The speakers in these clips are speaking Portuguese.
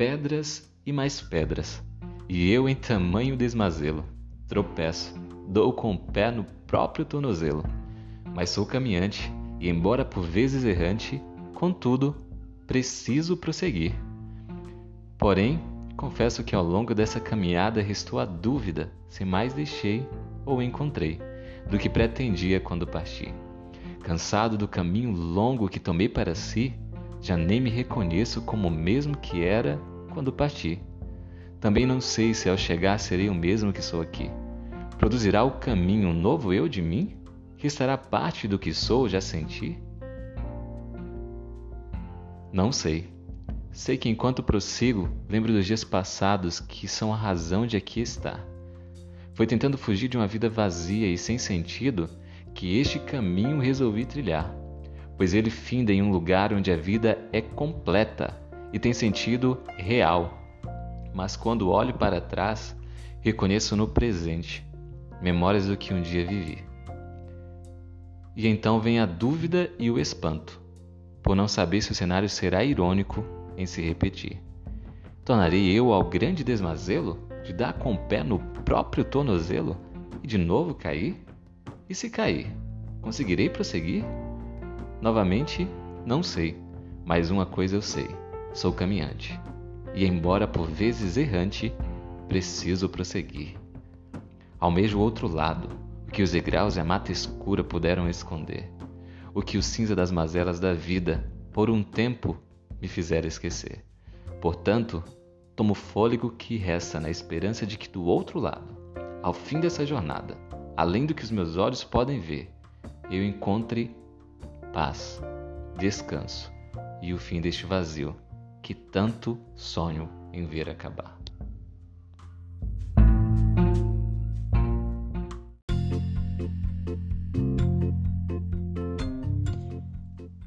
pedras e mais pedras. E eu em tamanho desmazelo. Tropeço, dou com o pé no próprio tornozelo. Mas sou caminhante, e embora por vezes errante, contudo, preciso prosseguir. Porém, confesso que ao longo dessa caminhada restou a dúvida se mais deixei ou encontrei do que pretendia quando parti. Cansado do caminho longo que tomei para si, já nem me reconheço como o mesmo que era quando parti. Também não sei se ao chegar serei o mesmo que sou aqui. Produzirá o caminho um novo eu de mim? Que estará parte do que sou já senti? Não sei. Sei que enquanto prossigo, lembro dos dias passados que são a razão de aqui estar. Foi tentando fugir de uma vida vazia e sem sentido que este caminho resolvi trilhar, pois ele finda em um lugar onde a vida é completa e tem sentido real. Mas quando olho para trás, reconheço no presente memórias do que um dia vivi. E então vem a dúvida e o espanto, por não saber se o cenário será irônico em se repetir. Tornarei eu ao grande desmazelo de dar com o pé no próprio tornozelo e de novo cair? E se cair, conseguirei prosseguir? Novamente, não sei, mas uma coisa eu sei: sou caminhante. E embora por vezes errante, preciso prosseguir. Almejo o outro lado, o que os degraus e a mata escura puderam esconder, o que o cinza das mazelas da vida, por um tempo, me fizera esquecer. Portanto, tomo fôlego que resta na esperança de que do outro lado, ao fim dessa jornada, além do que os meus olhos podem ver, eu encontre paz, descanso e o fim deste vazio que tanto sonho em ver acabar.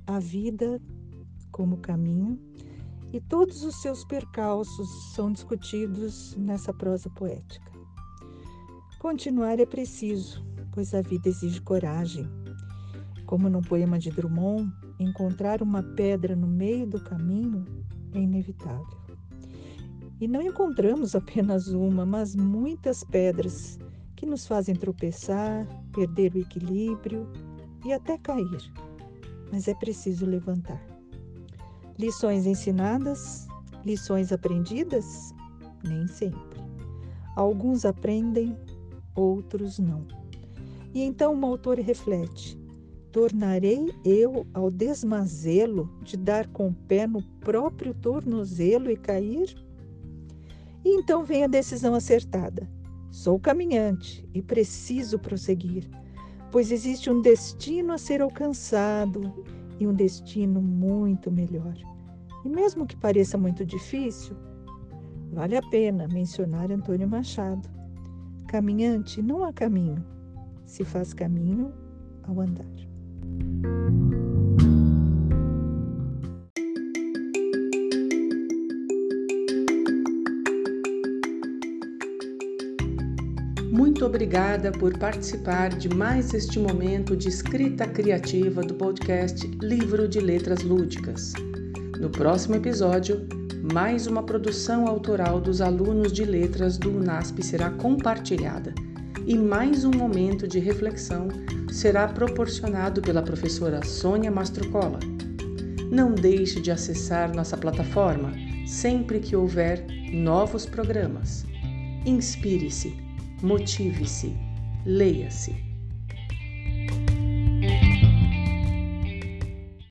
A vida como caminho e todos os seus percalços são discutidos nessa prosa poética. Continuar é preciso, pois a vida exige coragem. Como no poema de Drummond, encontrar uma pedra no meio do caminho é inevitável. E não encontramos apenas uma, mas muitas pedras que nos fazem tropeçar, perder o equilíbrio e até cair. Mas é preciso levantar. Lições ensinadas, lições aprendidas? Nem sempre. Alguns aprendem, outros não. E então o autor reflete: tornarei eu ao desmazelo de dar com o pé no próprio tornozelo e cair? E então vem a decisão acertada. Sou caminhante e preciso prosseguir, pois existe um destino a ser alcançado e um destino muito melhor. E mesmo que pareça muito difícil, vale a pena mencionar Antônio Machado. Caminhante não há caminho, se faz caminho ao andar. Muito obrigada por participar de mais este momento de escrita criativa do podcast Livro de Letras Lúdicas. No próximo episódio, mais uma produção autoral dos alunos de letras do UNASP será compartilhada e mais um momento de reflexão será proporcionado pela professora Sônia Mastrocola. Não deixe de acessar nossa plataforma sempre que houver novos programas. Inspire-se, motive-se, leia-se.